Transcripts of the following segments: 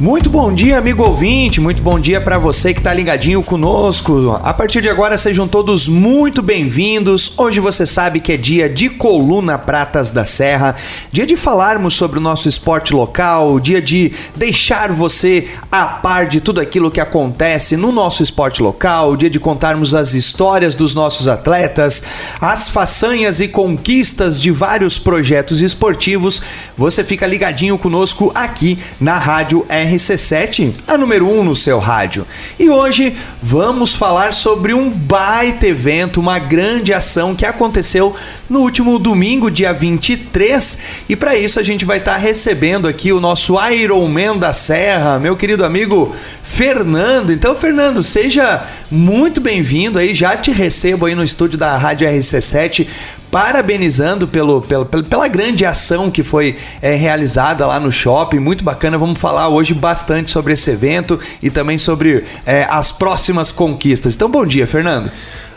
Muito bom dia, amigo ouvinte. Muito bom dia para você que tá ligadinho conosco. A partir de agora, sejam todos muito bem-vindos. Hoje você sabe que é dia de Coluna Pratas da Serra, dia de falarmos sobre o nosso esporte local, dia de deixar você a par de tudo aquilo que acontece no nosso esporte local, dia de contarmos as histórias dos nossos atletas, as façanhas e conquistas de vários projetos esportivos. Você fica ligadinho conosco aqui na Rádio R RC7, a número 1 um no seu rádio. E hoje vamos falar sobre um baita evento, uma grande ação que aconteceu no último domingo, dia 23. E para isso a gente vai estar tá recebendo aqui o nosso Ironman da Serra, meu querido amigo Fernando. Então, Fernando, seja muito bem-vindo aí. Já te recebo aí no estúdio da Rádio RC7 parabenizando pelo, pelo, pela grande ação que foi é, realizada lá no shopping. Muito bacana. Vamos falar hoje bastante sobre esse evento e também sobre é, as próximas conquistas. Então, bom dia, Fernando.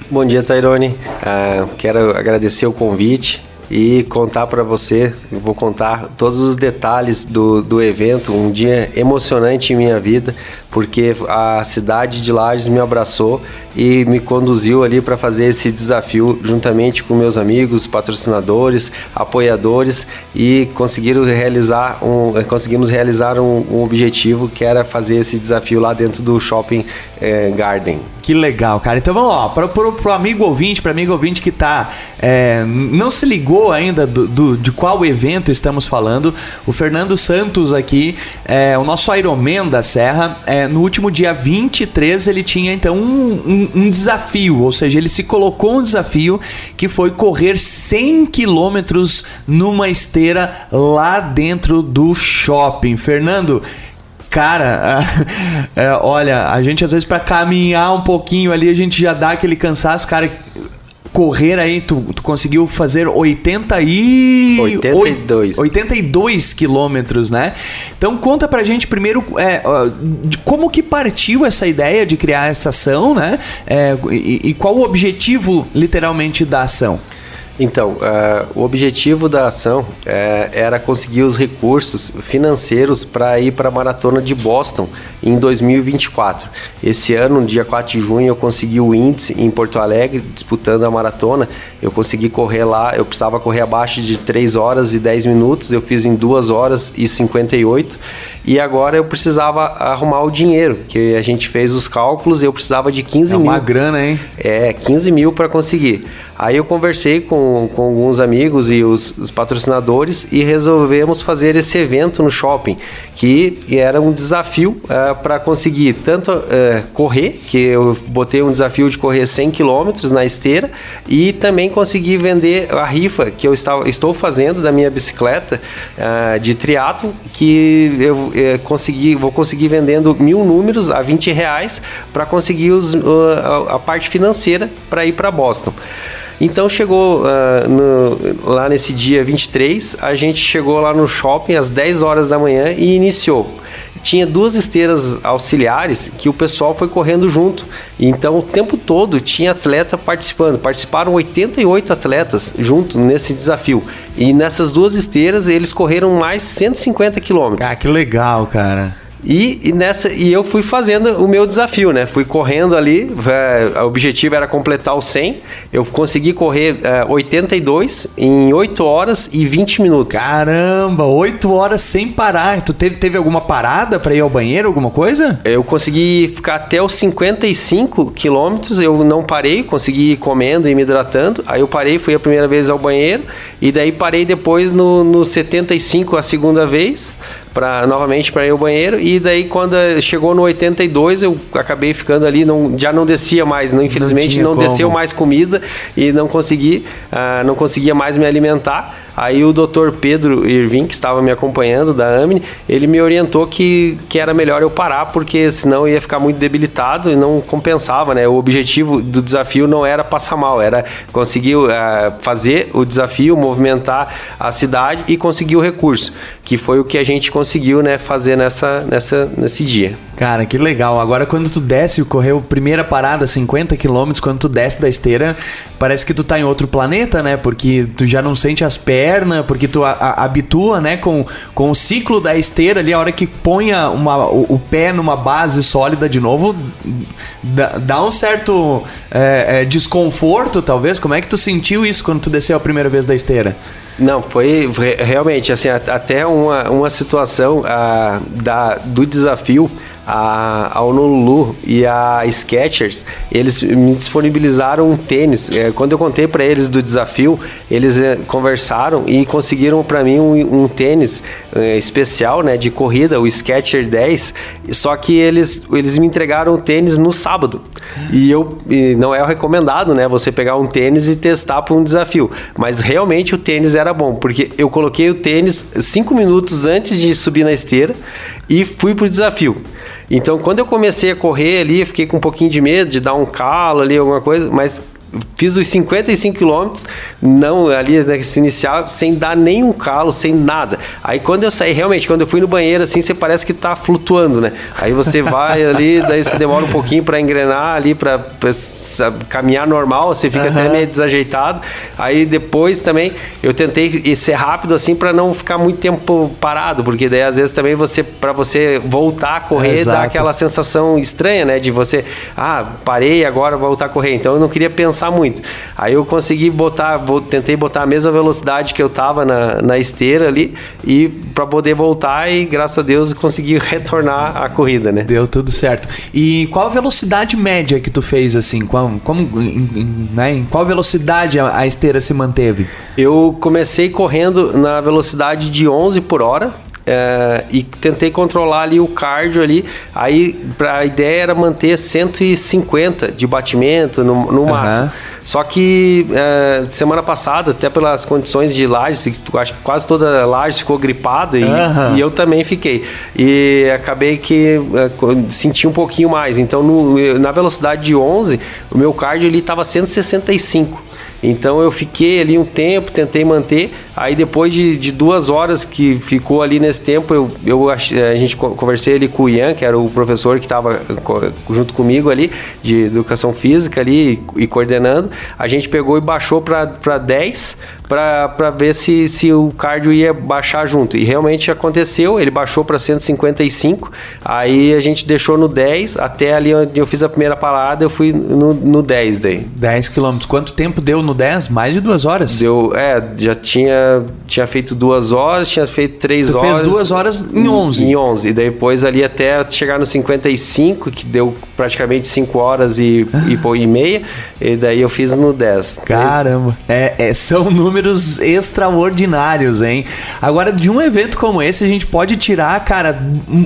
Bom dia, Tairone. Uh, quero agradecer o convite e contar para você, vou contar todos os detalhes do, do evento, um dia emocionante em minha vida, porque a cidade de Lages me abraçou e me conduziu ali para fazer esse desafio juntamente com meus amigos, patrocinadores, apoiadores e conseguiram realizar um, conseguimos realizar um, um objetivo que era fazer esse desafio lá dentro do Shopping eh, Garden. Que legal, cara. Então vamos lá, para o amigo ouvinte, para amigo ouvinte que tá é, não se ligou ainda do, do, de qual evento estamos falando, o Fernando Santos aqui, é, o nosso Ironman da Serra, é, no último dia 23 ele tinha então um, um um, desafio, ou seja, ele se colocou um desafio que foi correr 100 quilômetros numa esteira lá dentro do shopping. Fernando, cara, é, olha, a gente às vezes para caminhar um pouquinho ali, a gente já dá aquele cansaço, cara correr aí, tu, tu conseguiu fazer 80 e... 82. 82 quilômetros, né? Então conta pra gente primeiro é, como que partiu essa ideia de criar essa ação, né? É, e, e qual o objetivo, literalmente, da ação? Então, uh, o objetivo da ação uh, era conseguir os recursos financeiros para ir para a maratona de Boston em 2024. Esse ano, no dia 4 de junho, eu consegui o índice em Porto Alegre, disputando a maratona. Eu consegui correr lá, eu precisava correr abaixo de 3 horas e 10 minutos, eu fiz em 2 horas e 58 e agora eu precisava arrumar o dinheiro, que a gente fez os cálculos e eu precisava de 15 é mil. É uma grana, hein? É, 15 mil para conseguir. Aí eu conversei com, com alguns amigos e os, os patrocinadores e resolvemos fazer esse evento no shopping, que era um desafio é, para conseguir tanto uh, correr, que eu botei um desafio de correr 100 km na esteira, e também conseguir vender a rifa que eu estava, estou fazendo da minha bicicleta uh, de triatlo, que eu conseguir, vou conseguir vendendo mil números a 20 reais para conseguir os, a, a parte financeira para ir para Boston. Então chegou uh, no, lá nesse dia 23, a gente chegou lá no shopping às 10 horas da manhã e iniciou tinha duas esteiras auxiliares que o pessoal foi correndo junto. Então o tempo todo tinha atleta participando. Participaram 88 atletas junto nesse desafio. E nessas duas esteiras eles correram mais 150 quilômetros. Ah, que legal, cara. E, e, nessa, e eu fui fazendo o meu desafio, né? Fui correndo ali, é, o objetivo era completar o 100. Eu consegui correr é, 82 em 8 horas e 20 minutos. Caramba, 8 horas sem parar. Tu teve, teve alguma parada para ir ao banheiro, alguma coisa? Eu consegui ficar até os 55 quilômetros, eu não parei, consegui ir comendo e me hidratando. Aí eu parei, fui a primeira vez ao banheiro, e daí parei depois no, no 75 a segunda vez para novamente para ir ao banheiro e daí quando chegou no 82 eu acabei ficando ali não já não descia mais não infelizmente não, não desceu mais comida e não consegui uh, não conseguia mais me alimentar Aí o doutor Pedro Irving, que estava me acompanhando da AMNE, ele me orientou que, que era melhor eu parar, porque senão ia ficar muito debilitado e não compensava, né? O objetivo do desafio não era passar mal, era conseguir uh, fazer o desafio, movimentar a cidade e conseguir o recurso, que foi o que a gente conseguiu, né, fazer nessa, nessa, nesse dia. Cara, que legal. Agora quando tu desce, correu primeira parada 50 km, quando tu desce da esteira, parece que tu tá em outro planeta, né? Porque tu já não sente as pernas, porque tu a, a, habitua, né, com, com o ciclo da esteira ali, a hora que ponha uma, o, o pé numa base sólida de novo, dá, dá um certo é, é, desconforto, talvez. Como é que tu sentiu isso quando tu desceu a primeira vez da esteira? Não, foi realmente assim, até uma, uma situação a, da, do desafio a, a Honolulu e a Skechers, eles me disponibilizaram um tênis. É, quando eu contei para eles do desafio, eles é, conversaram e conseguiram para mim um, um tênis é, especial, né, de corrida, o Sketcher 10. Só que eles, eles me entregaram o tênis no sábado. E eu e não é o recomendado, né, você pegar um tênis e testar para um desafio. Mas realmente o tênis era bom, porque eu coloquei o tênis cinco minutos antes de subir na esteira e fui pro desafio. Então, quando eu comecei a correr ali, fiquei com um pouquinho de medo de dar um calo ali, alguma coisa, mas fiz os 55 quilômetros, não ali nesse inicial, sem dar nenhum calo, sem nada. Aí quando eu saí, realmente, quando eu fui no banheiro, assim, você parece que tá flutuando, né? Aí você vai ali, daí você demora um pouquinho para engrenar ali, para caminhar normal, você fica uhum. até meio desajeitado. Aí depois também eu tentei ser rápido assim para não ficar muito tempo parado, porque daí às vezes também você para você voltar a correr Exato. dá aquela sensação estranha, né, de você, ah, parei agora vou voltar a correr. Então eu não queria pensar muito. Aí eu consegui botar, tentei botar a mesma velocidade que eu tava na, na esteira ali e para poder voltar e graças a Deus consegui retornar a corrida, né? Deu tudo certo. E qual a velocidade média que tu fez assim? Como, como em, né? em qual velocidade a, a esteira se manteve? Eu comecei correndo na velocidade de 11 por hora, é, e tentei controlar ali o cardio ali. Aí a ideia era manter 150 de batimento no, no máximo. Uhum. Só que é, semana passada, até pelas condições de laje, acho que quase toda a laje ficou gripada e, uhum. e, eu também fiquei. E acabei que é, senti um pouquinho mais. Então, no, na velocidade de 11, o meu cardio ele estava 165. Então eu fiquei ali um tempo, tentei manter. Aí depois de, de duas horas que ficou ali nesse tempo, eu, eu a gente conversei ali com o Ian, que era o professor que estava junto comigo ali, de educação física ali e, e coordenando. A gente pegou e baixou para 10 para ver se, se o cardio ia baixar junto. E realmente aconteceu, ele baixou para 155, aí a gente deixou no 10, até ali onde eu fiz a primeira parada, eu fui no, no 10 daí. 10 quilômetros. Quanto tempo deu no 10? Mais de duas horas? Deu, é, já tinha, tinha feito duas horas, tinha feito três tu horas. fez duas horas em 11. Em 11. E depois ali até chegar no 55, que deu praticamente 5 horas e, e, e meia, e daí eu fiz no 10. Caramba, é, é, são números números extraordinários, hein? Agora, de um evento como esse, a gente pode tirar, cara,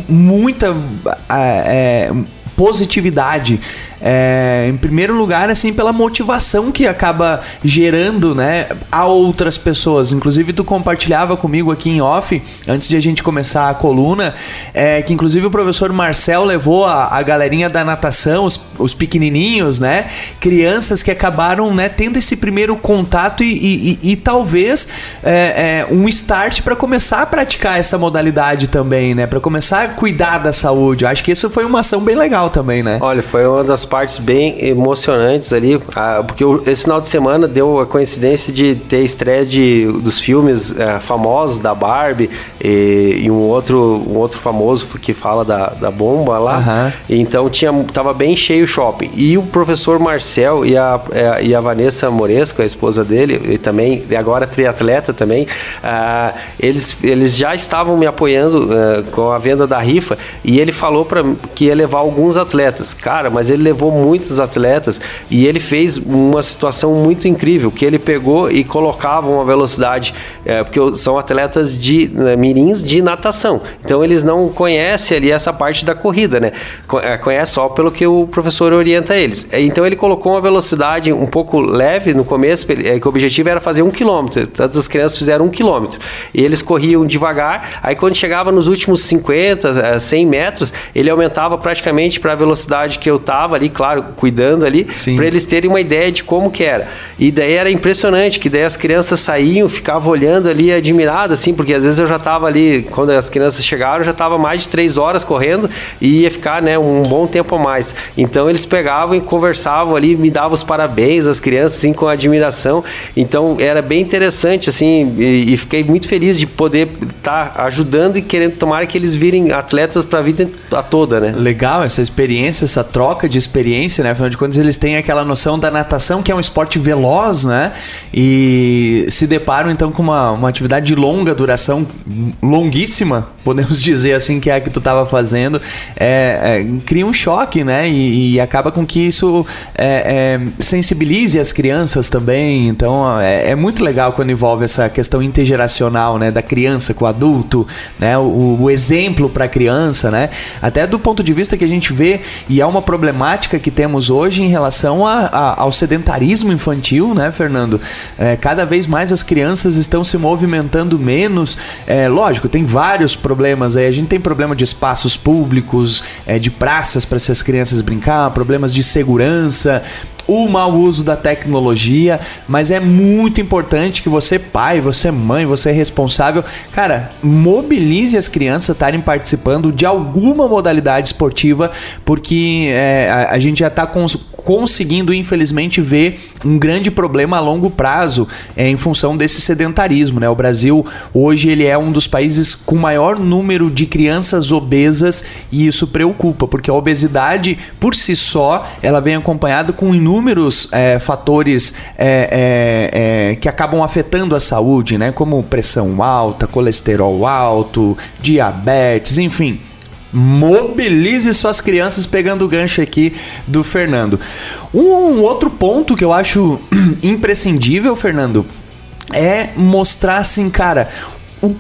muita. É, positividade é, em primeiro lugar, assim, pela motivação que acaba gerando, né, a outras pessoas. Inclusive, tu compartilhava comigo aqui em off, antes de a gente começar a coluna, é, que inclusive o professor Marcel levou a, a galerinha da natação, os, os, pequenininhos, né, crianças que acabaram, né, tendo esse primeiro contato e, e, e, e talvez é, é um start para começar a praticar essa modalidade também, né, para começar a cuidar da saúde. Eu acho que isso foi uma ação bem legal também, né? Olha, foi uma das partes bem emocionantes ali, porque esse final de semana deu a coincidência de ter estreia de, dos filmes é, famosos da Barbie e, e, um, outro, um outro famoso que fala da, da bomba lá. Uhum. Então tinha, tava bem cheio o shopping. E o professor Marcel e a, é, e a Vanessa Moresco, a esposa dele, e também, agora triatleta também, uh, eles, eles já estavam me apoiando uh, com a venda da rifa e ele falou para que ia levar alguns atletas. Cara, mas ele levou levou muitos atletas e ele fez uma situação muito incrível, que ele pegou e colocava uma velocidade, é, porque são atletas de né, mirins de natação, então eles não conhecem ali essa parte da corrida, né? É, conhece só pelo que o professor orienta eles. É, então ele colocou uma velocidade um pouco leve no começo, é, que o objetivo era fazer um quilômetro, todas as crianças fizeram um quilômetro, e eles corriam devagar, aí quando chegava nos últimos 50, 100 metros, ele aumentava praticamente para a velocidade que eu estava ali, ali, claro, cuidando ali, para eles terem uma ideia de como que era. E daí era impressionante, que daí as crianças saíam, ficavam olhando ali admiradas, assim, porque às vezes eu já estava ali, quando as crianças chegaram, eu já estava mais de três horas correndo e ia ficar, né, um bom tempo a mais. Então eles pegavam e conversavam ali, me davam os parabéns, as crianças, assim, com admiração. Então era bem interessante, assim, e, e fiquei muito feliz de poder estar tá ajudando e querendo tomar que eles virem atletas para a vida toda, né? Legal essa experiência, essa troca de experiência, né? Afinal de contas, eles têm aquela noção da natação, que é um esporte veloz, né? E se deparam então com uma, uma atividade de longa duração, longuíssima, podemos dizer assim, que é a que tu estava fazendo, é, é, cria um choque, né? E, e acaba com que isso é, é sensibilize as crianças também. Então é, é, muito legal quando envolve essa questão intergeracional, né? Da criança com o adulto, né? O, o exemplo para a criança, né? Até do ponto de vista que a gente vê, e é uma problemática que temos hoje em relação a, a, ao sedentarismo infantil, né, Fernando? É, cada vez mais as crianças estão se movimentando menos. É, lógico, tem vários problemas aí. A gente tem problema de espaços públicos, é, de praças para essas crianças brincar, problemas de segurança, o mau uso da tecnologia, mas é muito importante que você, pai, você, mãe, você responsável, cara, mobilize as crianças a estarem participando de alguma modalidade esportiva, porque é, a, a, gente já está cons conseguindo, infelizmente, ver um grande problema a longo prazo é, em função desse sedentarismo. Né? O Brasil hoje ele é um dos países com maior número de crianças obesas e isso preocupa, porque a obesidade por si só ela vem acompanhada com inúmeros inúmeros é, fatores é, é, é, que acabam afetando a saúde, né? Como pressão alta, colesterol alto, diabetes, enfim mobilize suas crianças pegando o gancho aqui do Fernando. Um outro ponto que eu acho imprescindível, Fernando, é mostrar assim, cara, o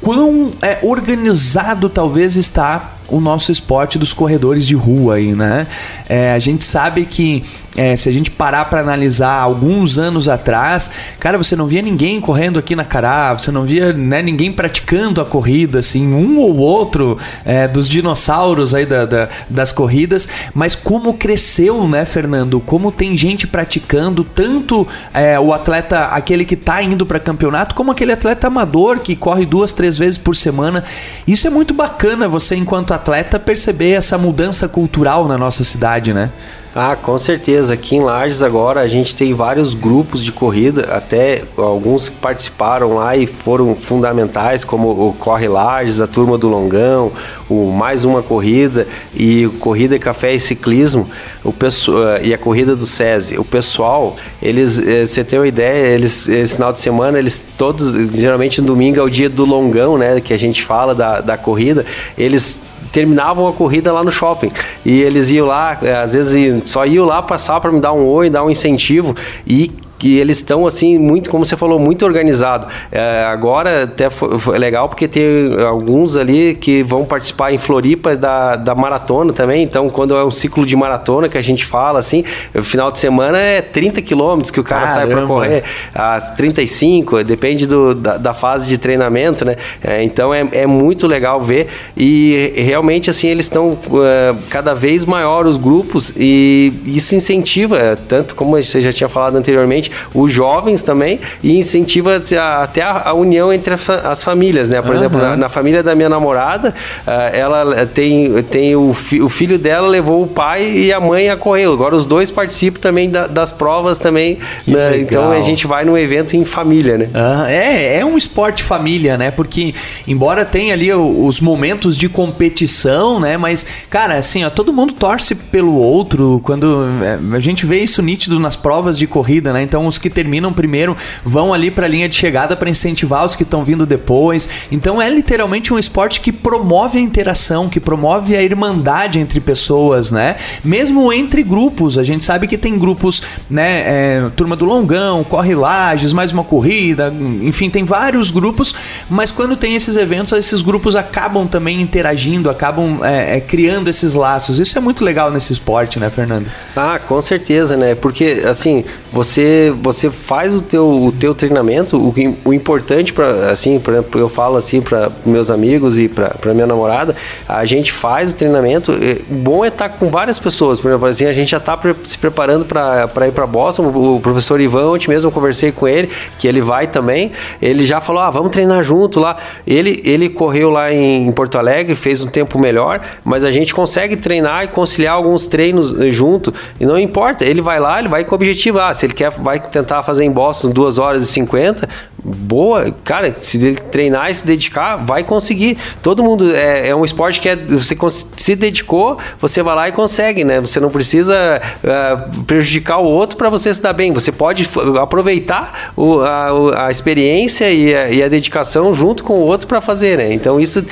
quão é, organizado talvez está o nosso esporte dos corredores de rua aí, né? É, a gente sabe que é, se a gente parar para analisar alguns anos atrás, cara, você não via ninguém correndo aqui na Cará, você não via né, ninguém praticando a corrida, assim, um ou outro é, dos dinossauros aí da, da, das corridas, mas como cresceu, né, Fernando? Como tem gente praticando, tanto é, o atleta, aquele que tá indo para campeonato, como aquele atleta amador que corre duas, três vezes por semana. Isso é muito bacana você, enquanto atleta, perceber essa mudança cultural na nossa cidade, né? Ah, com certeza. Aqui em Lages agora a gente tem vários grupos de corrida, até alguns que participaram lá e foram fundamentais, como o Corre Lages, a turma do Longão, o Mais Uma Corrida e Corrida Café e Ciclismo, o pessoal, e a Corrida do SESI. O pessoal, eles, eh, você tem uma ideia, eles, esse final de semana, eles todos, geralmente no domingo é o dia do Longão, né, que a gente fala da, da corrida, eles terminavam a corrida lá no shopping. E eles iam lá, eh, às vezes só iam lá passar para me dar um oi, dar um incentivo. E que eles estão assim muito como você falou muito organizado. É, agora até foi, foi, legal porque tem alguns ali que vão participar em Floripa da, da maratona também. Então quando é um ciclo de maratona que a gente fala assim final de semana é 30 quilômetros que o cara Caramba. sai para correr. Às 35 depende do, da, da fase de treinamento né? É, então é, é muito legal ver. E realmente assim eles estão é, cada vez maior os grupos e isso incentiva é, tanto como você já tinha falado anteriormente os jovens também e incentiva até a, a união entre a, as famílias, né? Por uhum. exemplo, na, na, família da minha namorada, uh, ela tem, tem o, fi, o, filho dela levou o pai e a mãe a correr. Agora os dois participam também da, das provas também. Né? Então a gente vai num evento em família, né? Uhum. É, é um esporte família, né? Porque embora tenha ali os momentos de competição, né? Mas, cara, assim, ó, todo mundo torce pelo outro. Quando é, a gente vê isso nítido nas provas de corrida, né? Então então os que terminam primeiro vão ali para a linha de chegada para incentivar os que estão vindo depois. Então é literalmente um esporte que promove a interação, que promove a irmandade entre pessoas, né? Mesmo entre grupos, a gente sabe que tem grupos, né? É, turma do Longão, Corre Lages, mais uma corrida, enfim, tem vários grupos, mas quando tem esses eventos, esses grupos acabam também interagindo, acabam é, é, criando esses laços. Isso é muito legal nesse esporte, né, Fernando? Ah, com certeza, né? Porque assim, você você faz o teu, o teu treinamento, o, o importante para assim, por exemplo, eu falo assim para meus amigos e para minha namorada, a gente faz o treinamento, é, bom é estar tá com várias pessoas, por exemplo, assim, a gente já está se preparando para ir para Boston, o professor Ivan, ontem mesmo eu conversei com ele, que ele vai também, ele já falou, ah, vamos treinar junto lá, ele, ele correu lá em, em Porto Alegre, fez um tempo melhor, mas a gente consegue treinar e conciliar alguns treinos eh, junto, e não importa, ele vai lá, ele vai com o objetivo, ah, se ele quer, vai tentar fazer em Boston 2 horas e 50, boa, cara, se ele treinar e se dedicar, vai conseguir. Todo mundo é, é um esporte que é, você se dedicou, você vai lá e consegue, né? Você não precisa uh, prejudicar o outro para você se dar bem. Você pode aproveitar o, a, a, experiência e a, e a, dedicação junto com o outro para fazer, né? Então isso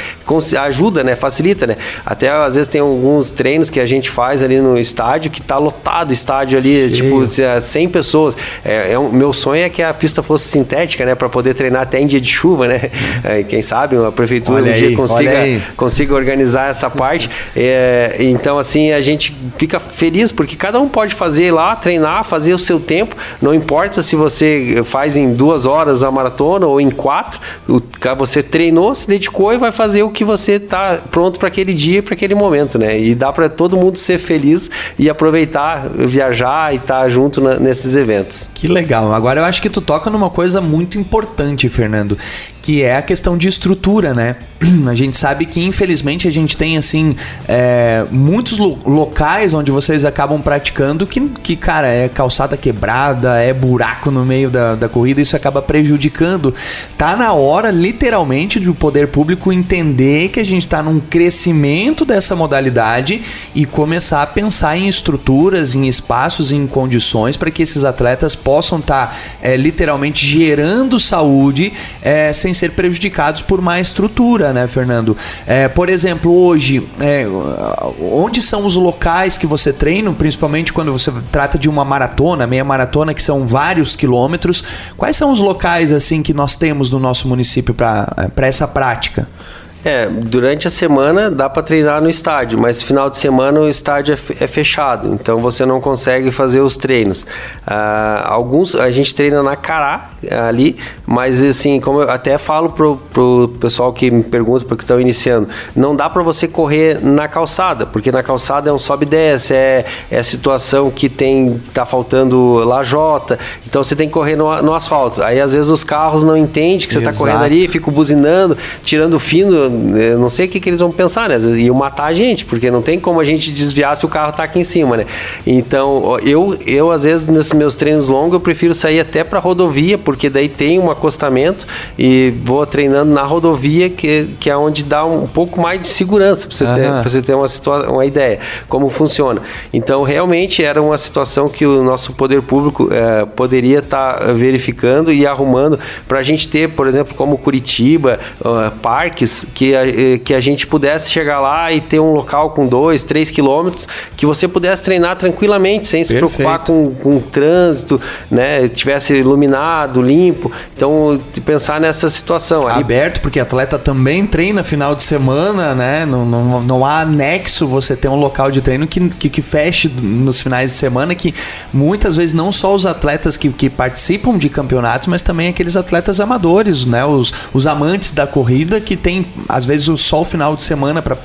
ajuda, né? Facilita, né? Até às vezes tem alguns treinos que a gente faz ali no estádio que tá lotado o estádio ali, Cheio. tipo 100 pessoas. É, é um, meu sonho é que a pista fosse sintética, né? para poder treinar até em dia de chuva, né? É, quem sabe a prefeitura olha um dia aí, consiga, consiga organizar essa parte. É, então, assim, a gente fica feliz porque cada um pode fazer lá, treinar, fazer o seu tempo. Não importa se você faz em duas horas a maratona ou em quatro, você treinou, se dedicou e vai fazer o que você está pronto para aquele dia, para aquele momento, né? E dá para todo mundo ser feliz e aproveitar, viajar e estar tá junto na, eventos. Que legal. Agora eu acho que tu toca numa coisa muito importante, Fernando, que é a questão de estrutura, né? A gente sabe que infelizmente a gente tem assim é, muitos lo locais onde vocês acabam praticando que, que, cara, é calçada quebrada, é buraco no meio da, da corrida, isso acaba prejudicando. Tá na hora, literalmente, de o poder público entender que a gente está num crescimento dessa modalidade e começar a pensar em estruturas, em espaços, em condições para que esses atletas possam estar tá, é, literalmente gerando saúde é, sem ser prejudicados por má estrutura, né, Fernando? É, por exemplo, hoje, é, onde são os locais que você treina, principalmente quando você trata de uma maratona, meia maratona, que são vários quilômetros? Quais são os locais assim que nós temos no nosso município para essa prática? É, durante a semana dá para treinar no estádio, mas final de semana o estádio é, é fechado, então você não consegue fazer os treinos. Ah, alguns a gente treina na Cará ali, mas assim, como eu até falo pro, pro pessoal que me pergunta porque estão iniciando, não dá para você correr na calçada, porque na calçada é um sobe e desce, é, é a situação que tem tá faltando lajota, então você tem que correr no, no asfalto. Aí às vezes os carros não entendem que você está correndo ali, ficam buzinando, tirando fino eu não sei o que, que eles vão pensar, né? Iam matar a gente, porque não tem como a gente desviar se o carro tá aqui em cima, né? Então, eu, eu às vezes, nesses meus treinos longos, eu prefiro sair até para rodovia, porque daí tem um acostamento e vou treinando na rodovia, que, que é onde dá um pouco mais de segurança, para você, ter, pra você ter uma, uma ideia como funciona. Então, realmente era uma situação que o nosso poder público é, poderia estar tá verificando e arrumando para a gente ter, por exemplo, como Curitiba, uh, parques que que a, eh, que a gente pudesse chegar lá e ter um local com dois, três quilômetros, que você pudesse treinar tranquilamente, sem se Perfeito. preocupar com, com o trânsito, né? Tivesse iluminado, limpo. Então, pensar nessa situação. Ali... Aberto, porque atleta também treina final de semana, né? Não, não, não há anexo você ter um local de treino que, que, que feche nos finais de semana, que muitas vezes não só os atletas que, que participam de campeonatos, mas também aqueles atletas amadores, né? Os, os amantes da corrida que tem às vezes só o final de semana para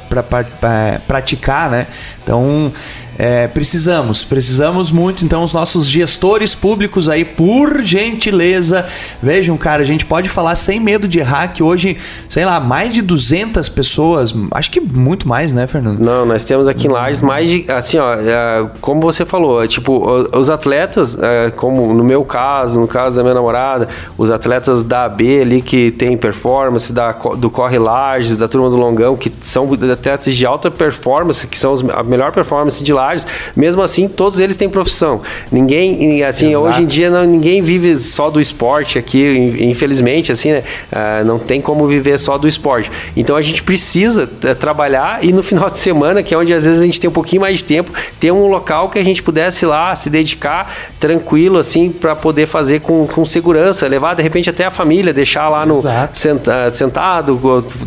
praticar, né? Então é, precisamos, precisamos muito. Então, os nossos gestores públicos aí, por gentileza, vejam, cara, a gente pode falar sem medo de errar que hoje, sei lá, mais de 200 pessoas, acho que muito mais, né, Fernando? Não, nós temos aqui em Lages mais de, assim, ó, é, como você falou, é, tipo, os atletas, é, como no meu caso, no caso da minha namorada, os atletas da AB ali que tem performance, da, do Corre Lages, da turma do Longão, que são atletas de alta performance, que são a melhor performance de Lages mesmo assim, todos eles têm profissão. Ninguém, assim, Exato. hoje em dia não, ninguém vive só do esporte aqui, infelizmente, assim, né? Uh, não tem como viver só do esporte. Então a gente precisa uh, trabalhar e no final de semana, que é onde às vezes a gente tem um pouquinho mais de tempo, ter um local que a gente pudesse lá se dedicar tranquilo, assim, para poder fazer com, com segurança, levar de repente até a família, deixar lá no senta, sentado,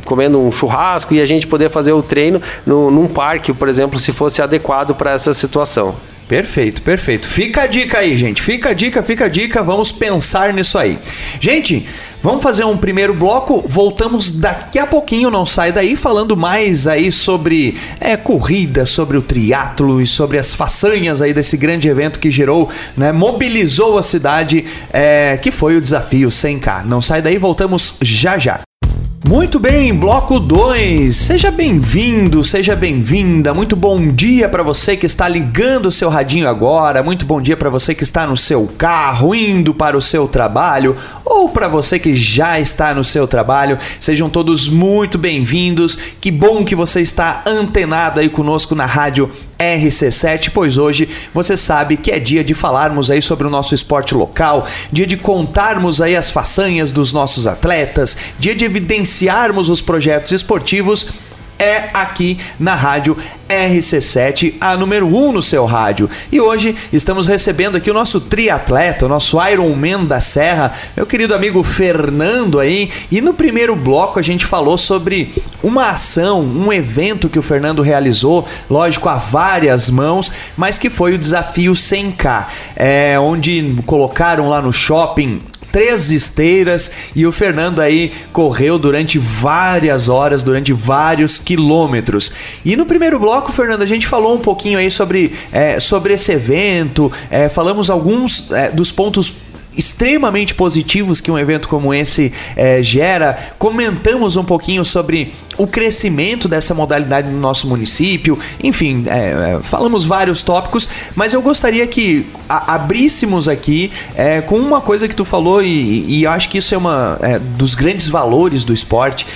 comendo um churrasco e a gente poder fazer o treino no, num parque, por exemplo, se fosse adequado essa situação. Perfeito, perfeito. Fica a dica aí, gente. Fica a dica, fica a dica. Vamos pensar nisso aí. Gente, Vamos fazer um primeiro bloco, voltamos daqui a pouquinho, não sai daí, falando mais aí sobre é, corrida, sobre o triatlo e sobre as façanhas aí desse grande evento que gerou, né, mobilizou a cidade, é, que foi o desafio 100K. Não sai daí, voltamos já já. Muito bem, bloco 2. Seja bem-vindo, seja bem-vinda. Muito bom dia para você que está ligando o seu radinho agora. Muito bom dia para você que está no seu carro, indo para o seu trabalho, ou para você que já está no seu trabalho. Sejam todos muito bem-vindos. Que bom que você está antenado aí conosco na rádio RC7, pois hoje você sabe que é dia de falarmos aí sobre o nosso esporte local, dia de contarmos aí as façanhas dos nossos atletas, dia de evidenciarmos os projetos esportivos é aqui na rádio RC7, a número 1 um no seu rádio. E hoje estamos recebendo aqui o nosso triatleta, o nosso Ironman da Serra, meu querido amigo Fernando aí. E no primeiro bloco a gente falou sobre uma ação, um evento que o Fernando realizou, lógico, a várias mãos, mas que foi o desafio 100K, é, onde colocaram lá no shopping três esteiras e o Fernando aí correu durante várias horas, durante vários quilômetros. E no primeiro bloco, Fernando, a gente falou um pouquinho aí sobre, é, sobre esse evento, é, falamos alguns é, dos pontos extremamente positivos que um evento como esse é, gera. Comentamos um pouquinho sobre o crescimento dessa modalidade no nosso município, enfim, é, falamos vários tópicos, mas eu gostaria que a, abríssemos aqui é, com uma coisa que tu falou e, e acho que isso é uma é, dos grandes valores do esporte.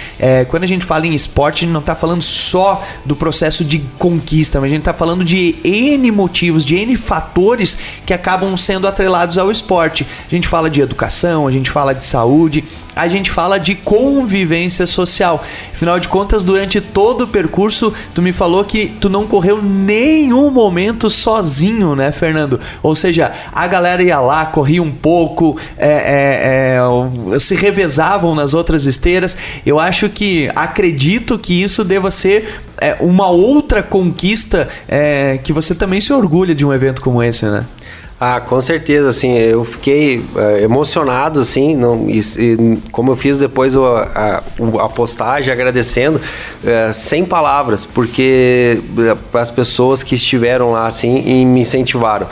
quando a gente fala em esporte, a gente não está falando só do processo de conquista, mas a gente está falando de N motivos, de N fatores que acabam sendo atrelados ao esporte. A gente fala de educação, a gente fala de saúde, a gente fala de convivência social. Afinal de contas, durante todo o percurso, tu me falou que tu não correu nenhum momento sozinho, né, Fernando? Ou seja, a galera ia lá, corria um pouco, é, é, é, se revezavam nas outras esteiras. Eu acho que acredito que isso deva ser é, uma outra conquista é, que você também se orgulha de um evento como esse, né? Ah, com certeza, assim, eu fiquei uh, emocionado, assim, não, e, e, como eu fiz depois o, a, a postagem agradecendo, uh, sem palavras, porque uh, as pessoas que estiveram lá, assim, e me incentivaram.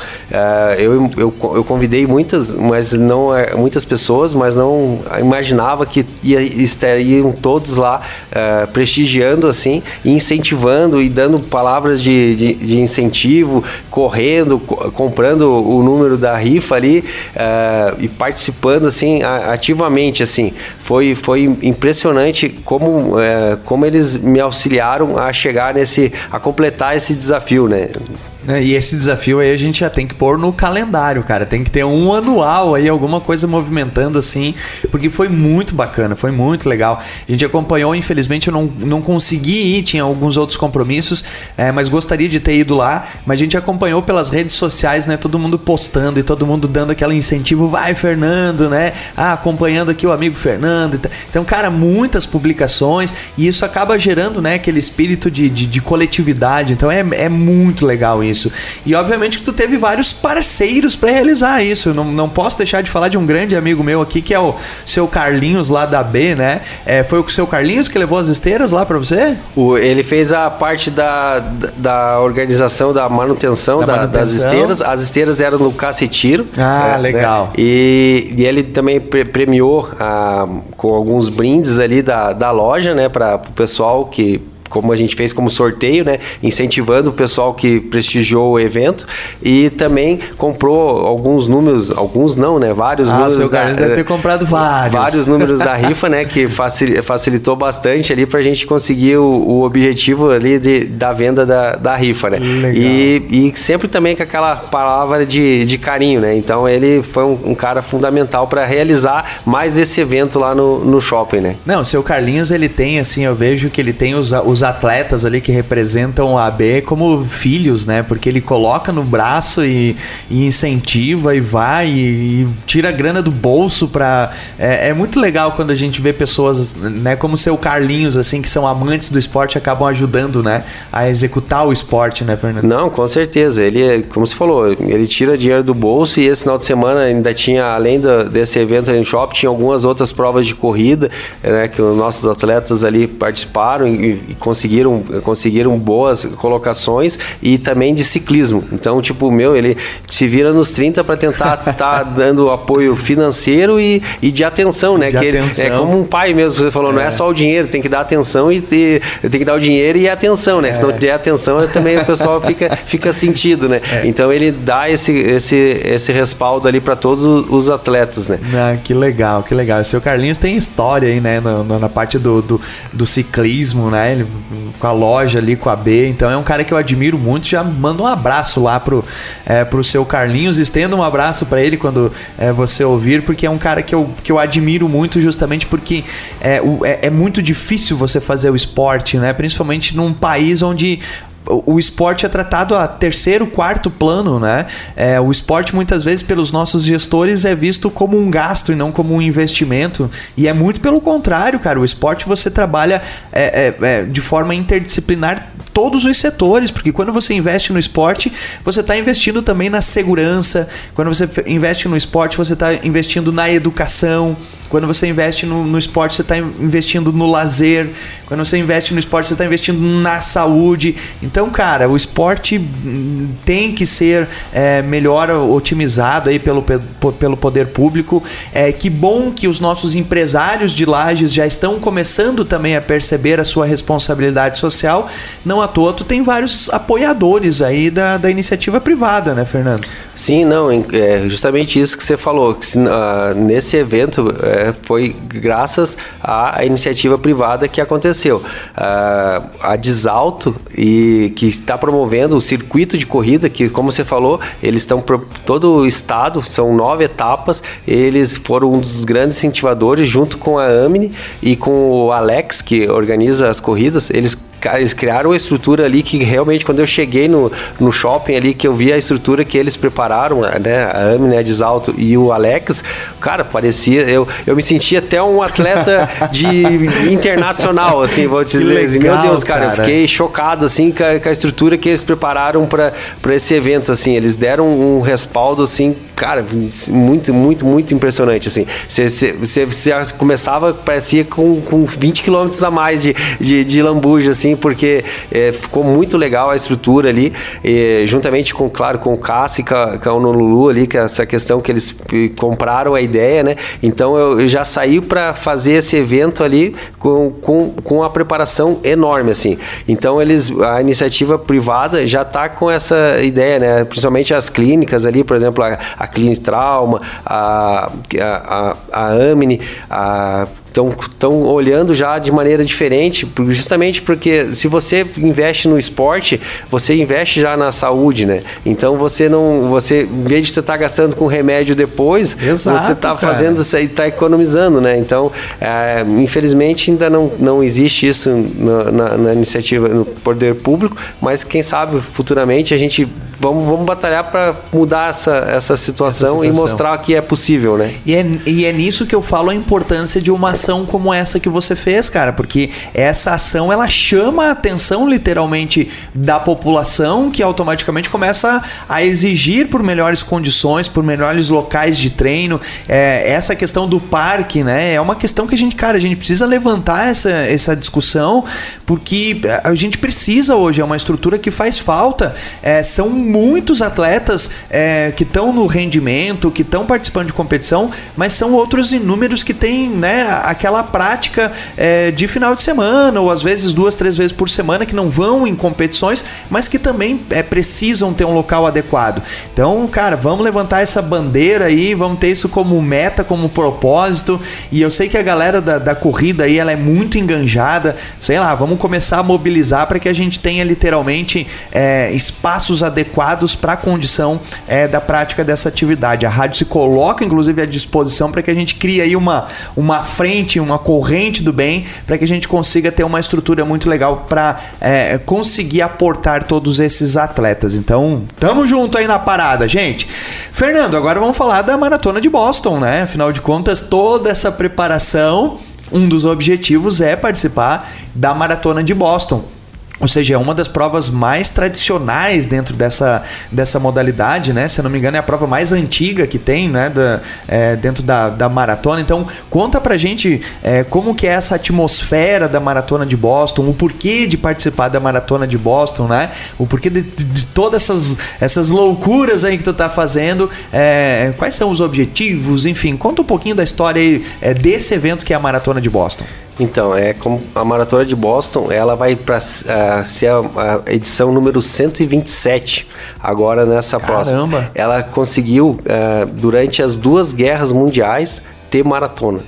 eu, eu, eu convidei muitas, mas não muitas pessoas, mas não imaginava que ia, estariam todos lá prestigiando, assim, e incentivando e dando palavras de, de, de incentivo, correndo, comprando o número da rifa ali uh, e participando assim ativamente assim. Foi foi impressionante como uh, como eles me auxiliaram a chegar nesse a completar esse desafio né e esse desafio aí a gente já tem que pôr no calendário, cara. Tem que ter um anual aí, alguma coisa movimentando assim, porque foi muito bacana, foi muito legal. A gente acompanhou, infelizmente eu não, não consegui ir, tinha alguns outros compromissos, é, mas gostaria de ter ido lá. Mas a gente acompanhou pelas redes sociais, né? Todo mundo postando e todo mundo dando aquele incentivo, vai Fernando, né? Ah, acompanhando aqui o amigo Fernando. Então, cara, muitas publicações e isso acaba gerando, né, aquele espírito de, de, de coletividade. Então é, é muito legal isso isso. E obviamente que tu teve vários parceiros para realizar isso. Não, não posso deixar de falar de um grande amigo meu aqui, que é o seu Carlinhos lá da B, né? É, foi o seu Carlinhos que levou as esteiras lá para você? O, ele fez a parte da, da organização da manutenção, da da, manutenção. das esteiras. As esteiras eram no cacetiro. Ah, né? legal. E, e, ele também pre premiou ah, com alguns brindes ali da, da loja, né? Para o pessoal que como a gente fez como sorteio, né? Incentivando o pessoal que prestigiou o evento e também comprou alguns números, alguns não, né? Vários ah, números. Seu da, deve ter comprado vários. Vários números da rifa, né? Que facilitou bastante ali para a gente conseguir o, o, objetivo ali de, da venda da, da rifa, né? Legal. E, e sempre também com aquela palavra de, de carinho, né? Então ele foi um, um cara fundamental para realizar mais esse evento lá no, no shopping, né? Não, o seu Carlinhos ele tem assim, eu vejo que ele tem os, os atletas ali que representam a AB como filhos, né? Porque ele coloca no braço e, e incentiva e vai e, e, tira a grana do bolso pra. É, é, muito legal quando a gente vê pessoas, né, como seu Carlinhos, assim, que são amantes do esporte, acabam ajudando, né, a executar o esporte, né, Fernando? Não, com certeza. Ele, como você falou, ele tira dinheiro do bolso e esse final de semana ainda tinha, além desse evento no shopping, tinha algumas outras provas de corrida, né, que os nossos atletas ali participaram e, e conseguiram, conseguiram boas colocações e também de ciclismo. Então, tipo, meu, ele se vira nos 30 para tentar estar tá dando apoio financeiro e, e de atenção, né? De que atenção. Ele, é como um pai mesmo, você falou, é. não é só o dinheiro, tem que dar atenção e ter, tem que dar o dinheiro e atenção, né? É. Se não der atenção, também o pessoal fica, fica sentido, né? É. Então ele dá esse, esse, esse respaldo ali para todos os atletas, né? Ah, que legal, que legal. O seu Carlinhos tem história aí, né? Na, na parte do, do, do, ciclismo, né? Ele, com a loja ali, com a B. Então é um cara que eu admiro muito. Já manda um abraço lá pro, é, pro seu Carlinhos. Estenda um abraço para ele quando é, você ouvir, porque é um cara que eu, que eu admiro muito, justamente porque é, é, é muito difícil você fazer o esporte, né? Principalmente num país onde o esporte é tratado a terceiro, quarto plano, né? É, o esporte muitas vezes pelos nossos gestores é visto como um gasto e não como um investimento. E é muito pelo contrário, cara. O esporte você trabalha é, é, é de forma interdisciplinar todos os setores, porque quando você investe no esporte, você está investindo também na segurança. Quando você investe no esporte, você está investindo na educação. Quando você investe no, no esporte, você está investindo no lazer. Quando você investe no esporte, você está investindo na saúde. Então, cara, o esporte hum, tem que ser é, melhor otimizado aí pelo, pelo poder público. É, que bom que os nossos empresários de lajes já estão começando também a perceber a sua responsabilidade social. Não à toa, tu tem vários apoiadores aí da, da iniciativa privada, né, Fernando? Sim, não, é justamente isso que você falou. Que, uh, nesse evento, é, foi graças à iniciativa privada que aconteceu. Uh, a Desalto, e, que está promovendo o circuito de corrida, que, como você falou, eles estão por todo o estado, são nove etapas, eles foram um dos grandes incentivadores, junto com a Amine e com o Alex, que organiza as corridas, eles eles criaram uma estrutura ali que realmente, quando eu cheguei no, no shopping ali, que eu vi a estrutura que eles prepararam, né? A Ami, né, Desalto e o Alex, cara, parecia. Eu, eu me sentia até um atleta de internacional, assim, vou te dizer. Assim, legal, Meu Deus, cara, cara, eu fiquei chocado, assim, com a, com a estrutura que eles prepararam para esse evento, assim. Eles deram um respaldo, assim, cara, muito, muito, muito impressionante, assim. Você começava, parecia com, com 20 quilômetros a mais de, de, de lambuja, assim, porque é, ficou muito legal a estrutura ali, e, juntamente com, claro, com o Cássio e com a, Honolulu ali, que é essa questão que eles compraram a ideia, né? Então eu, já saí para fazer esse evento ali com, com, com a preparação enorme, assim. Então eles, a iniciativa privada já está com essa ideia, né? Principalmente as clínicas ali, por exemplo, a, a Clínica Trauma, a, a, a, a a estão olhando já de maneira diferente, justamente porque se você investe no esporte, você investe já na saúde, né? Então você não, você em vez de você estar tá gastando com remédio depois, Exato, você está fazendo está economizando, né? Então, é, infelizmente ainda não, não existe isso na, na, na iniciativa no poder público, mas quem sabe futuramente a gente vamos, vamos batalhar para mudar essa, essa situação, essa, situação, e mostrar que é possível, né? E é, e é nisso que eu falo a importância de uma ação como essa que você fez, cara, porque essa ação ela chama a atenção literalmente da população que automaticamente começa a exigir por melhores condições, por melhores locais de treino. É, essa questão do parque, né? É uma questão que a gente, cara, a gente precisa levantar essa, essa discussão porque a gente precisa hoje, é uma estrutura que faz falta. É, são muitos atletas é, que estão no rendimento, que estão participando de competição, mas são outros inúmeros que têm né, aquela prática é, de final de semana, ou às vezes duas, três vezes por semana, que não vão em competições, mas que também é, precisam ter um local adequado. Então, cara, vamos levantar essa bandeira aí, vamos ter isso como meta, como propósito. E eu sei que a galera da, da corrida aí ela é muito enganjada. Sei lá, vamos começar a mobilizar para que a gente tenha literalmente é, espaços adequados para a condição é, da prática dessa atividade. A rádio se coloca, inclusive, à disposição para que a gente crie aí uma, uma frente, uma corrente do bem, para que a gente consiga ter uma estrutura muito legal para é, conseguir aportar todos esses atletas. Então, tamo junto aí na parada, gente. Fernando, agora vamos falar da maratona de Boston, né? Afinal de contas, toda essa preparação um dos objetivos é participar da maratona de Boston. Ou seja, é uma das provas mais tradicionais dentro dessa, dessa modalidade, né? Se eu não me engano, é a prova mais antiga que tem, né? Da, é, dentro da, da maratona. Então, conta pra gente é, como que é essa atmosfera da maratona de Boston, o porquê de participar da maratona de Boston, né? O porquê de, de, de todas essas, essas loucuras aí que tu tá fazendo, é, quais são os objetivos, enfim, conta um pouquinho da história aí, é, desse evento que é a maratona de Boston. Então, é como a maratona de Boston, ela vai para uh, ser a, a, edição número 127 agora nessa Caramba. próxima. Ela conseguiu uh, durante as duas guerras mundiais ter maratona.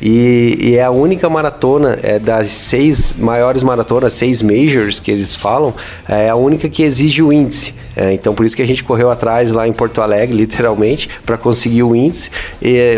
E, e, é a única maratona é, das seis maiores maratonas, seis majors que eles falam, é a única que exige o índice. É, então por isso que a gente correu atrás lá em Porto Alegre, literalmente, para conseguir o índice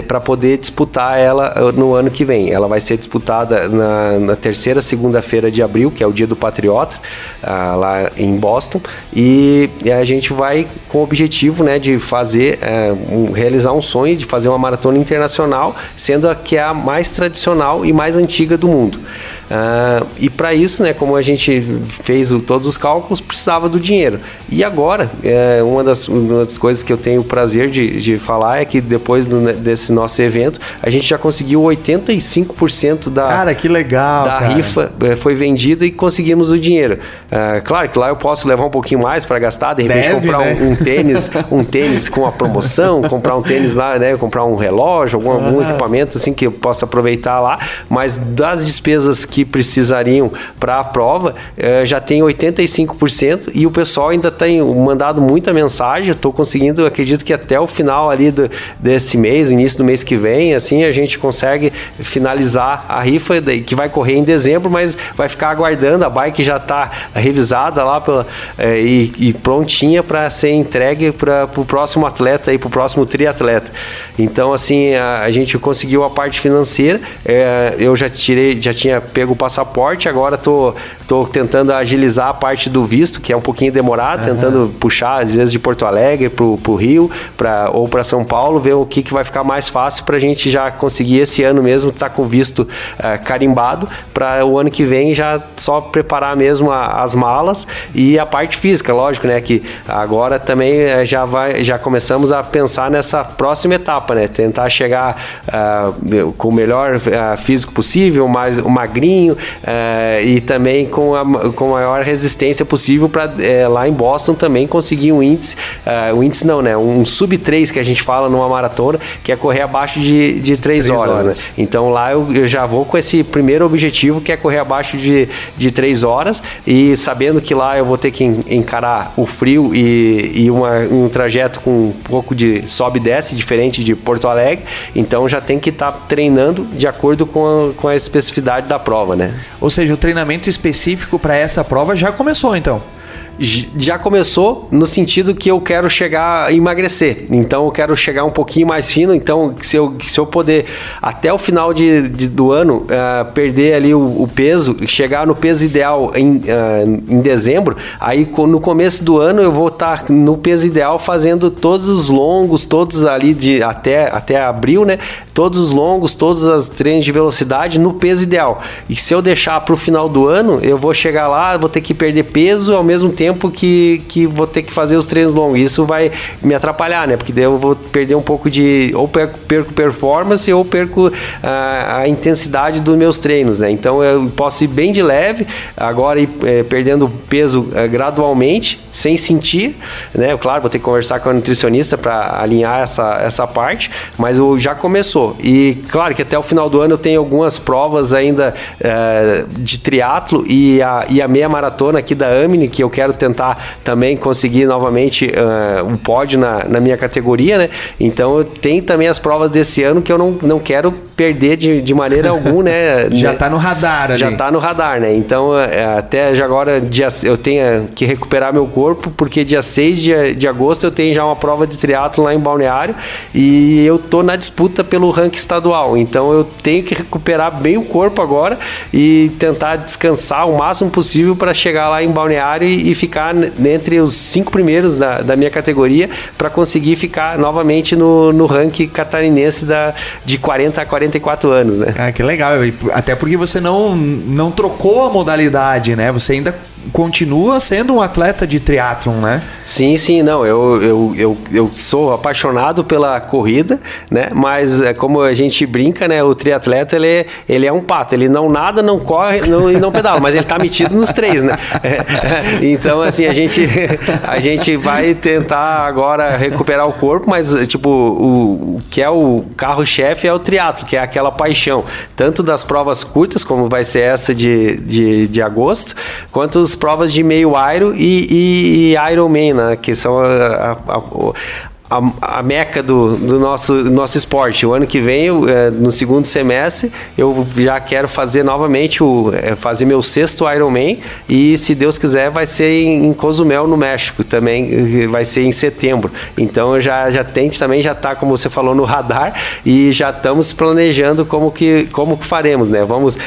para poder disputar ela uh, no ano que vem. Ela vai ser disputada na, na terceira segunda-feira de abril, que é o dia do Patriota, uh, lá em Boston, e, a gente vai com o objetivo né, de fazer, uh, um, realizar um sonho de fazer uma maratona internacional, sendo a que é a mais tradicional e mais antiga do mundo. Uh, e para isso, né, como a gente fez o, todos os cálculos, precisava do dinheiro. E agora, é, uma, das, uma, das, coisas que eu tenho o prazer de, de falar é que depois do, desse nosso evento, a gente já conseguiu 85% da, cara, que legal, da cara. rifa é, foi vendido e conseguimos o dinheiro. Uh, claro que lá eu posso levar um pouquinho mais para gastar, de repente Deve, comprar né? um, um, tênis, um tênis com a promoção, comprar um tênis lá, né, comprar um relógio, algum, algum equipamento assim que eu possa aproveitar lá, mas das despesas que precisariam para a prova, eh, já tem 85% e o pessoal ainda tem mandado muita mensagem. Estou conseguindo, acredito que até o final ali do, desse mês, início do mês que vem, assim a gente consegue finalizar a rifa que vai correr em dezembro, mas vai ficar aguardando. A bike já está revisada lá pela, eh, e, e, prontinha para ser entregue para o próximo atleta e para o próximo triatleta. Então, assim, a, a, gente conseguiu a parte financeira. Eh, eu já tirei, já tinha pego o passaporte, agora tô, tô tentando agilizar a parte do visto, que é um pouquinho demorado, uhum. tentando puxar, às vezes, de Porto Alegre pro, pro Rio pra, ou para São Paulo, ver o que, que vai ficar mais fácil para a gente já conseguir esse ano mesmo estar tá com o visto uh, carimbado, para o ano que vem já só preparar mesmo a, as malas e a parte física, lógico, né? Que agora também uh, já, vai, já começamos a pensar nessa próxima etapa, né? Tentar chegar uh, com o melhor físico possível, mais magrinho, é, e também com a com maior resistência possível para é, lá em Boston também conseguir um índice, uh, um índice não, né? Um sub 3 que a gente fala numa maratona, que é correr abaixo de, de 3, 3 horas, horas, né? Então lá eu, eu, já vou com esse primeiro objetivo que é correr abaixo de, de 3 horas e sabendo que lá eu vou ter que encarar o frio e, e uma, um trajeto com um pouco de sobe e desce, diferente de Porto Alegre, então já tem que estar tá treinando de acordo com a, com a especificidade da prova, né? Ou seja, o treinamento específico para essa prova já começou então já começou no sentido que eu quero chegar a emagrecer. Então eu quero chegar um pouquinho mais fino. Então, se eu, se eu poder até o final de, de do ano uh, perder ali o, o, peso, chegar no peso ideal em, uh, em dezembro, aí no começo do ano eu vou estar tá no peso ideal fazendo todos os longos, todos ali de até, até abril, né? Todos os longos, todos os treinos de velocidade no peso ideal. E se eu deixar para o final do ano, eu vou chegar lá, vou ter que perder peso ao mesmo tempo tempo que, que vou ter que fazer os treinos longos. Isso vai me atrapalhar, né? Porque daí eu vou perder um pouco de. Ou perco, perco performance ou perco a, a, intensidade dos meus treinos, né? Então eu posso ir bem de leve, agora ir é, perdendo peso é, gradualmente, sem sentir, né? Claro, vou ter que conversar com a nutricionista para alinhar essa, essa parte, mas o, já começou. E claro que até o final do ano eu tenho algumas provas ainda é, de triatlo e a, e a meia maratona aqui da Amini que eu quero tentar também conseguir novamente uh, um pódio na, na minha categoria, né? Então eu tenho também as provas desse ano que eu não, não quero perder de, de maneira alguma, né? já está no radar ali. Já está no radar, né? Então é, até já agora dia, eu tenho que recuperar meu corpo, porque dia 6 de, de agosto eu tenho já uma prova de triatlo lá em Balneário e eu tô na disputa pelo ranking estadual. Então eu tenho que recuperar bem o corpo agora e tentar descansar o máximo possível para chegar lá em Balneário e, e ficar entre os cinco primeiros da, da minha categoria para conseguir ficar novamente no, no ranking catarinense da, de 40 a 44 anos, né? Ah, que legal. Até porque você não, não trocou a modalidade, né? Você ainda continua sendo um atleta de triatlon, né? Sim, sim, não. Eu, eu, eu, eu sou apaixonado pela corrida, né? Mas é como a gente brinca, né? O triatleta ele, é, ele é um pato. Ele não nada, não corre não, e não pedala, mas ele tá metido nos três, né? então, assim, a gente, a gente vai tentar agora recuperar o corpo, mas, tipo, o, o que é o carro-chefe é o triatlo, que é aquela paixão, tanto das provas curtas, como vai ser essa de, de, de agosto, quanto os provas de meio Iron e, e, e Ironman, né? Que são a, a, a, a, a meca do, do nosso, nosso esporte. O ano que vem, é, no segundo semestre, eu já quero fazer novamente o é, fazer meu sexto Ironman e se Deus quiser vai ser em, em Cozumel no México também vai ser em setembro. Então já já tente também já está como você falou no radar e já estamos planejando como que como que faremos, né? Vamos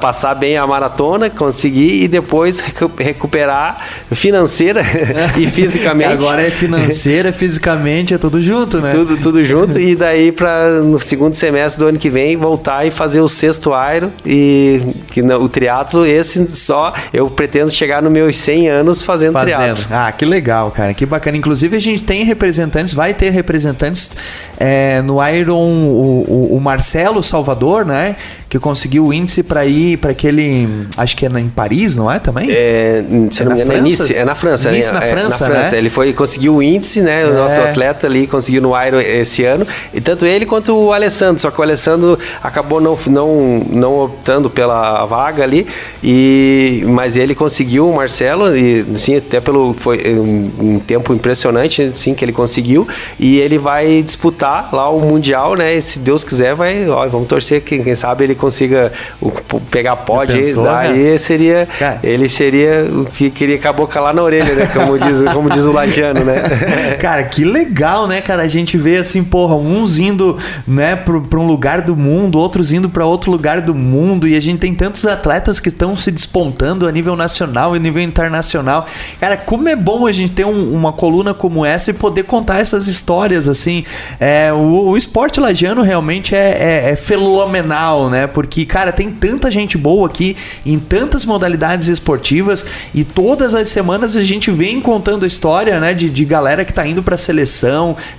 passar bem a maratona, conseguir e depois recu recuperar financeira e fisicamente. Agora é financeira, fisicamente é tudo junto, né? Tudo, tudo junto. e daí para no segundo semestre do ano que vem voltar e fazer o sexto Iron e que o triatlo esse só eu pretendo chegar nos meus 100 anos fazendo, fazendo. triatlo. Ah, que legal, cara, que bacana. Inclusive a gente tem representantes, vai ter representantes é, no Iron o, o, o, Marcelo Salvador, né? Que conseguiu o índice para ir para aquele, acho que é em Paris, não é também? É, se é não me engano, é Nice, é na França, Nice né? na França, é, na França. Né? Ele foi conseguiu o índice, né? O nosso é. atleta ali, conseguiu no Iron esse ano. E tanto ele quanto o Alessandro. Só que o Alessandro acabou não, não, não optando pela vaga ali. E, mas ele conseguiu o Marcelo, e assim, até pelo. Foi um, um tempo impressionante assim, que ele conseguiu. E ele vai disputar lá o Mundial, né? E se Deus quiser, vai. Ó, vamos torcer que quem sabe ele consiga o, pegar pódio. Pensou, daí né? seria. Cara. Ele seria o que queria com a boca lá na orelha, né? Como diz, como diz o Lajano, né? Cara, que legal legal, né, cara? A gente vê assim, porra, uns indo, né, para um lugar do mundo, outros indo para outro lugar do mundo, e a gente tem tantos atletas que estão se despontando a nível nacional e nível internacional. Cara, como é bom a gente ter um, uma coluna como essa e poder contar essas histórias, assim. É, o, o esporte lagiano realmente é, é, é fenomenal, né? Porque, cara, tem tanta gente boa aqui em tantas modalidades esportivas e todas as semanas a gente vem contando história, né, de, de galera que tá indo para seleção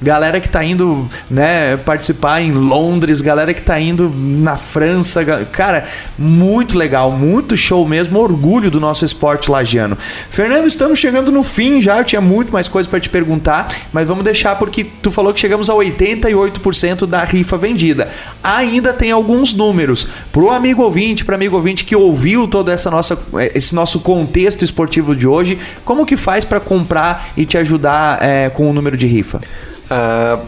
galera que tá indo, né, participar em Londres, galera que tá indo na França, cara, muito legal, muito show mesmo, orgulho do nosso esporte lagiano. Fernando, estamos chegando no fim já, eu tinha muito mais coisa para te perguntar, mas vamos deixar porque tu falou que chegamos a 88% da rifa vendida. Ainda tem alguns números pro amigo ouvinte, para amigo ouvinte que ouviu todo essa nossa esse nosso contexto esportivo de hoje, como que faz para comprar e te ajudar é, com o número de rifa? Rifa? Ah,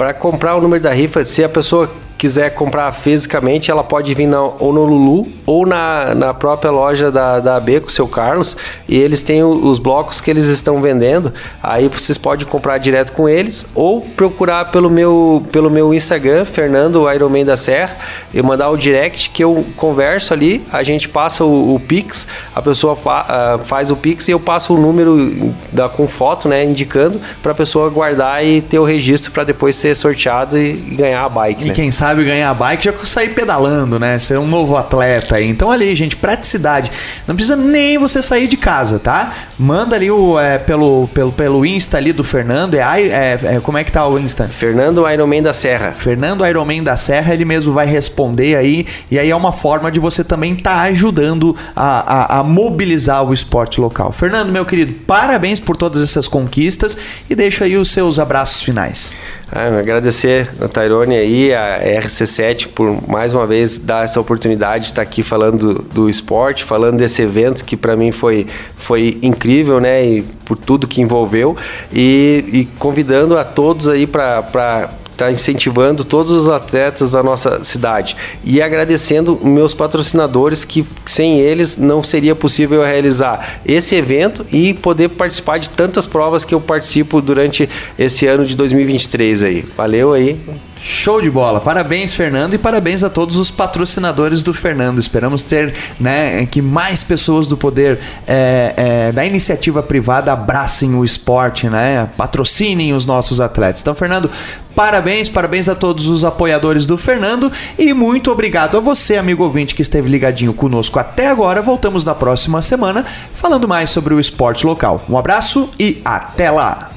para comprar o número da rifa, se a pessoa quiser comprar fisicamente, ela pode vir na, ou no Lulu ou na, na própria loja da, da AB com o seu Carlos. E eles têm os blocos que eles estão vendendo. Aí vocês podem comprar direto com eles ou procurar pelo meu, pelo meu Instagram, Fernando Ironman da Serra, e mandar o direct que eu converso ali. A gente passa o, o Pix, a pessoa fa, uh, faz o Pix e eu passo o número da, com foto, né, indicando para a pessoa guardar e ter o registro para depois ser sorteado e, e ganhar a bike. E né? quem sabe ganhar bike, já sair pedalando, né? Ser um novo atleta aí. Então ali, gente, praticidade. Não precisa nem você sair de casa, tá? Manda ali o, é, pelo, pelo, pelo Insta ali do Fernando. É, é, é, como é que tá o Insta? Fernando Ironman da Serra. Fernando Ironman da Serra, ele mesmo vai responder aí. E aí é uma forma de você também estar tá ajudando a, a, a mobilizar o esporte local. Fernando, meu querido, parabéns por todas essas conquistas e deixa aí os seus abraços finais. Ah, agradecer a Tairone aí, a RC7 por mais uma vez dar essa oportunidade de estar aqui falando do, do esporte, falando desse evento que para mim foi, foi incrível, né? E por tudo que envolveu e, e convidando a todos aí para está incentivando todos os atletas da nossa cidade e agradecendo meus patrocinadores que sem eles não seria possível realizar esse evento e poder participar de tantas provas que eu participo durante esse ano de 2023 aí. Valeu aí. Show de bola. Parabéns, Fernando, e parabéns a todos os patrocinadores do Fernando. Esperamos ter né, que mais pessoas do poder é, é, da iniciativa privada abracem o esporte, né? Patrocinem os nossos atletas. Então, Fernando, parabéns, parabéns a todos os apoiadores do Fernando e muito obrigado a você, amigo ouvinte, que esteve ligadinho conosco até agora. Voltamos na próxima semana falando mais sobre o esporte local. Um abraço e até lá!